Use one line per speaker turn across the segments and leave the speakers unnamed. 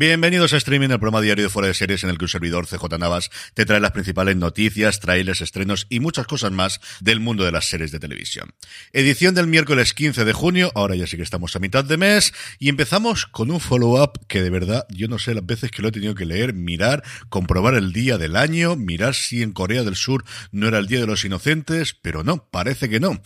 Bienvenidos a Streaming, el programa diario de Fuera de Series en el que un servidor CJ Navas te trae las principales noticias, trailers, estrenos y muchas cosas más del mundo de las series de televisión. Edición del miércoles 15 de junio, ahora ya sí que estamos a mitad de mes, y empezamos con un follow-up que de verdad yo no sé las veces que lo he tenido que leer, mirar, comprobar el día del año, mirar si en Corea del Sur no era el Día de los Inocentes, pero no, parece que no.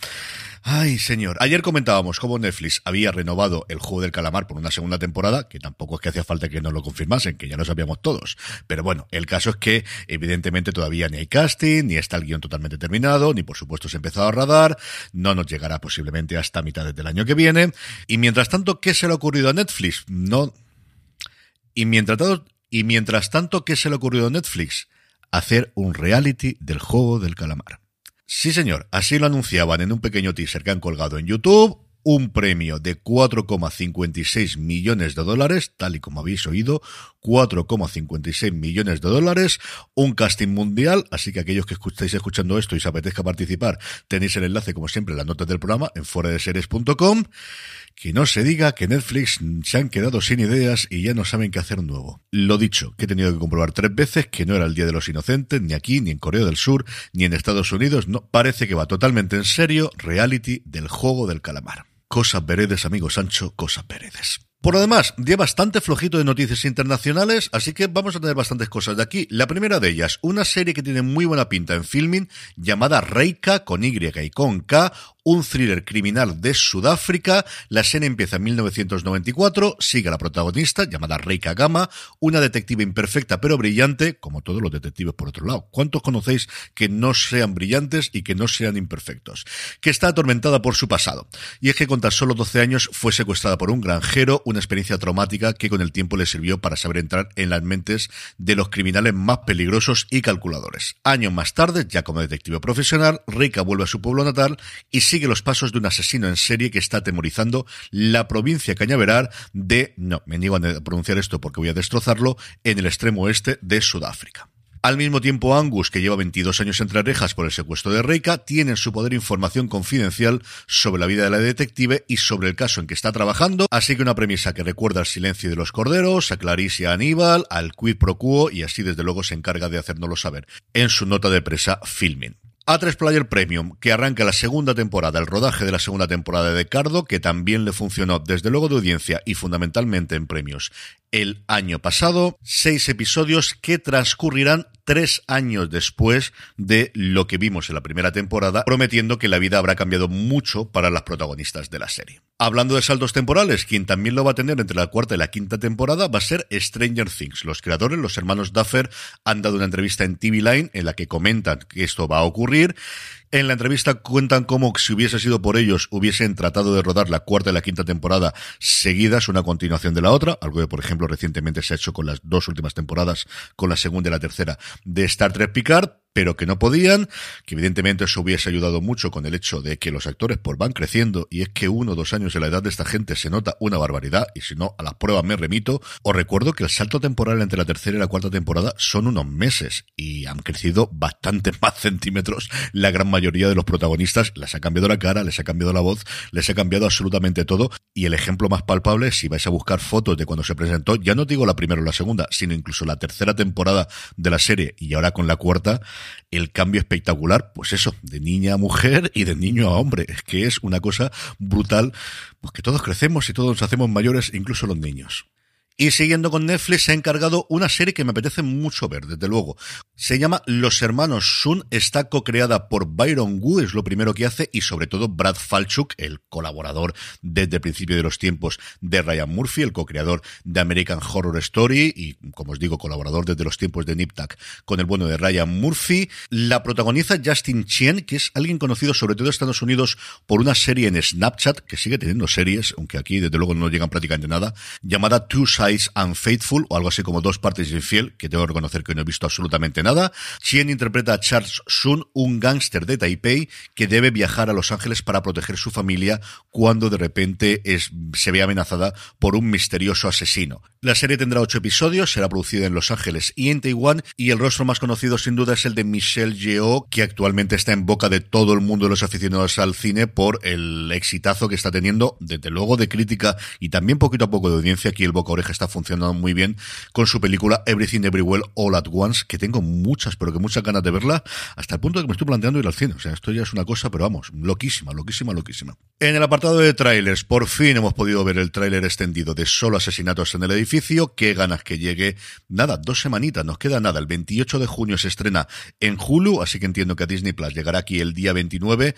Ay, señor. Ayer comentábamos cómo Netflix había renovado el juego del calamar por una segunda temporada, que tampoco es que hacía falta que nos lo confirmasen, que ya lo sabíamos todos. Pero bueno, el caso es que evidentemente todavía ni hay casting, ni está el guion totalmente terminado, ni por supuesto se ha empezado a radar, no nos llegará posiblemente hasta mitad del año que viene. Y mientras tanto, ¿qué se le ha ocurrido a Netflix? No. Y mientras tanto, y mientras tanto ¿qué se le ha ocurrido a Netflix? Hacer un reality del juego del calamar. Sí, señor, así lo anunciaban en un pequeño teaser que han colgado en YouTube. Un premio de 4,56 millones de dólares, tal y como habéis oído, 4,56 millones de dólares, un casting mundial, así que aquellos que estáis escuchando esto y os apetezca participar, tenéis el enlace, como siempre, en las notas del programa en foradeseries.com. Que no se diga que Netflix se han quedado sin ideas y ya no saben qué hacer nuevo. Lo dicho, que he tenido que comprobar tres veces que no era el Día de los Inocentes, ni aquí, ni en Corea del Sur, ni en Estados Unidos. No, parece que va totalmente en serio reality del juego del calamar. Cosas veredes, amigo Sancho, cosas veredes. Por lo demás, día bastante flojito de noticias internacionales, así que vamos a tener bastantes cosas de aquí. La primera de ellas, una serie que tiene muy buena pinta en filming, llamada Reika, con Y y con K, un thriller criminal de Sudáfrica. La serie empieza en 1994, sigue a la protagonista, llamada Reika Gama, una detective imperfecta pero brillante, como todos los detectives por otro lado. ¿Cuántos conocéis que no sean brillantes y que no sean imperfectos? Que está atormentada por su pasado. Y es que con tan solo 12 años fue secuestrada por un granjero, una experiencia traumática que con el tiempo le sirvió para saber entrar en las mentes de los criminales más peligrosos y calculadores. Años más tarde, ya como detective profesional, Reika vuelve a su pueblo natal y sigue los pasos de un asesino en serie que está atemorizando la provincia cañaveral de, no, me niego a pronunciar esto porque voy a destrozarlo, en el extremo oeste de Sudáfrica. Al mismo tiempo, Angus, que lleva 22 años entre rejas por el secuestro de Reika, tiene en su poder información confidencial sobre la vida de la detective y sobre el caso en que está trabajando, así que una premisa que recuerda al silencio de los corderos, a Clarice y a Aníbal, al quid pro quo y así desde luego se encarga de hacérnoslo saber en su nota de presa Filming. A3 Player Premium, que arranca la segunda temporada, el rodaje de la segunda temporada de Cardo, que también le funcionó desde luego de audiencia y fundamentalmente en premios el año pasado. Seis episodios que transcurrirán tres años después de lo que vimos en la primera temporada, prometiendo que la vida habrá cambiado mucho para las protagonistas de la serie. Hablando de saltos temporales, quien también lo va a tener entre la cuarta y la quinta temporada va a ser Stranger Things. Los creadores, los hermanos Duffer, han dado una entrevista en TV Line en la que comentan que esto va a ocurrir en la entrevista cuentan cómo si hubiese sido por ellos hubiesen tratado de rodar la cuarta y la quinta temporada seguidas, una continuación de la otra, algo que por ejemplo recientemente se ha hecho con las dos últimas temporadas, con la segunda y la tercera de Star Trek Picard, pero que no podían, que evidentemente eso hubiese ayudado mucho con el hecho de que los actores pues van creciendo y es que uno o dos años en la edad de esta gente se nota una barbaridad y si no a las pruebas me remito. Os recuerdo que el salto temporal entre la tercera y la cuarta temporada son unos meses y han crecido bastante más centímetros la gran mayoría de los protagonistas. Les ha cambiado la cara, les ha cambiado la voz, les ha cambiado absolutamente todo y el ejemplo más palpable si vais a buscar fotos de cuando se presentó, ya no digo la primera o la segunda, sino incluso la tercera temporada de la serie y ahora con la cuarta, el cambio espectacular, pues eso, de niña a mujer y de niño a hombre. Es que es una cosa brutal, pues que todos crecemos y todos nos hacemos mayores, incluso los niños. Y siguiendo con Netflix, se ha encargado una serie que me apetece mucho ver, desde luego. Se llama Los Hermanos Sun, está co-creada por Byron Wu, es lo primero que hace, y sobre todo Brad Falchuk, el colaborador desde el principio de los tiempos de Ryan Murphy, el co-creador de American Horror Story, y como os digo, colaborador desde los tiempos de Nip con el bueno de Ryan Murphy. La protagoniza Justin Chien, que es alguien conocido sobre todo en Estados Unidos por una serie en Snapchat, que sigue teniendo series, aunque aquí desde luego no llegan prácticamente nada, llamada Two Unfaithful, o algo así como Dos partes infiel, que tengo que reconocer que no he visto absolutamente nada. Chien interpreta a Charles Sun, un gángster de Taipei que debe viajar a Los Ángeles para proteger su familia cuando de repente es, se ve amenazada por un misterioso asesino. La serie tendrá ocho episodios, será producida en Los Ángeles y en Taiwán, y el rostro más conocido sin duda es el de Michelle Yeoh, que actualmente está en boca de todo el mundo de los aficionados al cine por el exitazo que está teniendo, desde luego de crítica y también poquito a poco de audiencia. Aquí el boca oreja está funcionando muy bien con su película Everything Everywhere All at Once, que tengo muchas, pero que muchas ganas de verla, hasta el punto de que me estoy planteando ir al cine. O sea, esto ya es una cosa, pero vamos, loquísima, loquísima, loquísima. En el apartado de trailers, por fin hemos podido ver el tráiler extendido de Solo Asesinatos en el Edificio. Qué ganas que llegue. Nada, dos semanitas, nos queda nada. El 28 de junio se estrena en Hulu, así que entiendo que a Disney Plus llegará aquí el día 29.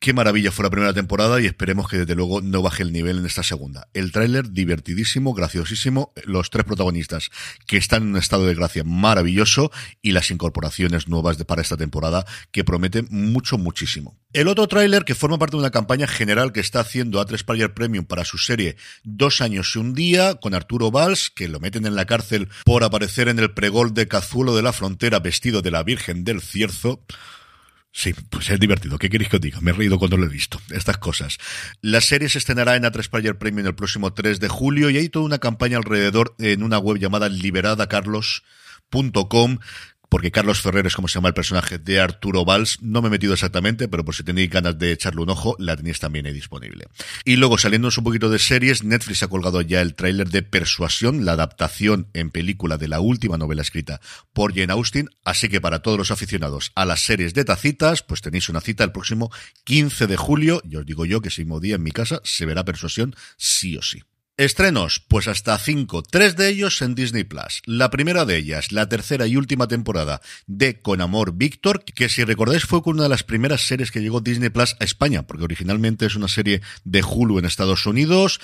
Qué maravilla fue la primera temporada y esperemos que desde luego no baje el nivel en esta segunda. El tráiler divertidísimo, graciosísimo, los tres protagonistas que están en un estado de gracia maravilloso y las incorporaciones nuevas de, para esta temporada que prometen mucho, muchísimo. El otro tráiler que forma parte de una campaña general que está haciendo A3 Player Premium para su serie Dos años y un día con Arturo Valls, que lo meten en la cárcel por aparecer en el pregol de Cazuelo de la Frontera vestido de la Virgen del Cierzo. Sí, pues es divertido. ¿Qué queréis que os diga? Me he reído cuando lo he visto. Estas cosas. La serie se estrenará en A3 Player Premium el próximo 3 de julio y hay toda una campaña alrededor en una web llamada liberadacarlos.com porque Carlos Ferrer es como se llama el personaje de Arturo Valls. No me he metido exactamente, pero por si tenéis ganas de echarle un ojo, la tenéis también ahí disponible. Y luego, saliéndonos un poquito de series, Netflix ha colgado ya el tráiler de Persuasión, la adaptación en película de la última novela escrita por Jane Austen. Así que para todos los aficionados a las series de tacitas, pues tenéis una cita el próximo 15 de julio. Y os digo yo que ese mismo día en mi casa se verá Persuasión sí o sí. Estrenos, pues hasta cinco, tres de ellos en Disney Plus. La primera de ellas, la tercera y última temporada de Con Amor Víctor, que si recordáis fue una de las primeras series que llegó Disney Plus a España, porque originalmente es una serie de Hulu en Estados Unidos,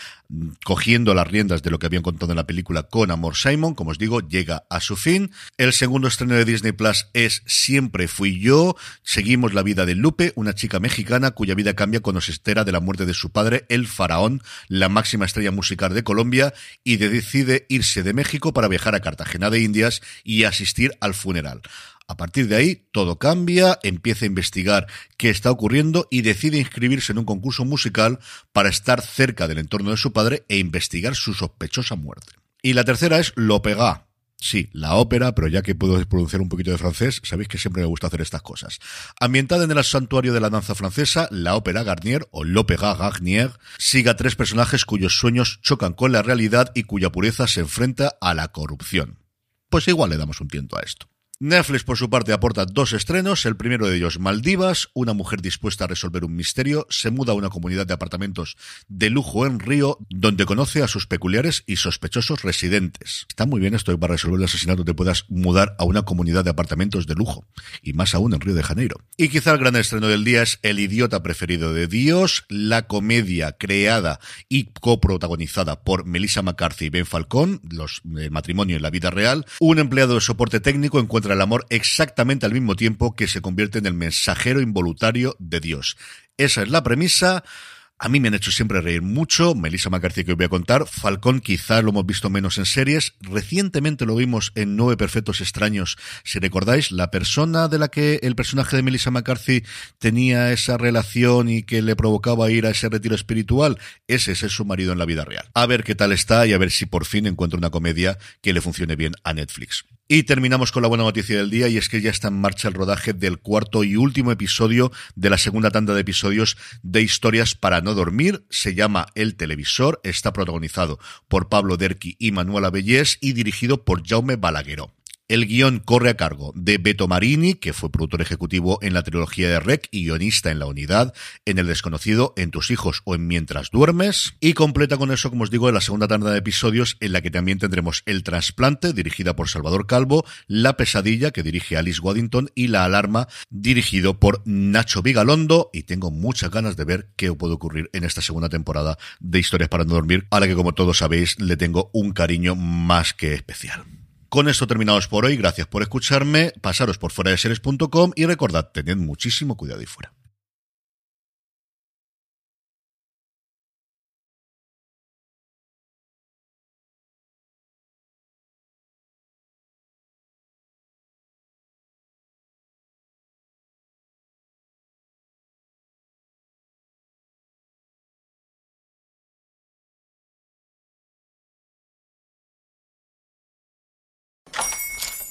cogiendo las riendas de lo que habían contado en la película Con Amor Simon, como os digo, llega a su fin. El segundo estreno de Disney Plus es Siempre fui yo. Seguimos la vida de Lupe, una chica mexicana cuya vida cambia cuando se entera de la muerte de su padre, el faraón, la máxima estrella musical de Colombia y decide irse de México para viajar a Cartagena de Indias y asistir al funeral. A partir de ahí, todo cambia, empieza a investigar qué está ocurriendo y decide inscribirse en un concurso musical para estar cerca del entorno de su padre e investigar su sospechosa muerte. Y la tercera es Lopega, Sí, la ópera, pero ya que puedo pronunciar un poquito de francés, sabéis que siempre me gusta hacer estas cosas. Ambientada en el santuario de la danza francesa, la ópera Garnier, o l'Opéra Garnier, sigue a tres personajes cuyos sueños chocan con la realidad y cuya pureza se enfrenta a la corrupción. Pues igual le damos un tiento a esto. Netflix, por su parte, aporta dos estrenos. El primero de ellos, Maldivas. Una mujer dispuesta a resolver un misterio se muda a una comunidad de apartamentos de lujo en Río, donde conoce a sus peculiares y sospechosos residentes. Está muy bien esto para resolver el asesinato te puedas mudar a una comunidad de apartamentos de lujo. Y más aún en Río de Janeiro. Y quizá el gran estreno del día es El idiota preferido de Dios, la comedia creada y coprotagonizada por Melissa McCarthy y Ben Falcón, los eh, matrimonio en la vida real. Un empleado de soporte técnico encuentra el amor exactamente al mismo tiempo que se convierte en el mensajero involuntario de Dios. Esa es la premisa. A mí me han hecho siempre reír mucho. Melissa McCarthy que os voy a contar. Falcón quizá lo hemos visto menos en series. Recientemente lo vimos en Nueve Perfectos Extraños. Si recordáis, la persona de la que el personaje de Melissa McCarthy tenía esa relación y que le provocaba ir a ese retiro espiritual, ese es su marido en la vida real. A ver qué tal está y a ver si por fin encuentra una comedia que le funcione bien a Netflix. Y terminamos con la buena noticia del día y es que ya está en marcha el rodaje del cuarto y último episodio de la segunda tanda de episodios de Historias para no dormir. Se llama El Televisor, está protagonizado por Pablo Derqui y Manuela Bellés y dirigido por Jaume Balagueró. El guion corre a cargo de Beto Marini, que fue productor ejecutivo en la trilogía de Rec y guionista en La Unidad, en El Desconocido, En tus hijos o en Mientras duermes. Y completa con eso, como os digo, la segunda tanda de episodios en la que también tendremos El Trasplante, dirigida por Salvador Calvo, La Pesadilla, que dirige Alice Waddington, y La Alarma, dirigido por Nacho Vigalondo. Y tengo muchas ganas de ver qué puede ocurrir en esta segunda temporada de Historias para no dormir, a la que, como todos sabéis, le tengo un cariño más que especial. Con esto terminados por hoy, gracias por escucharme, pasaros por fuera de series.com y recordad, tened muchísimo cuidado y fuera.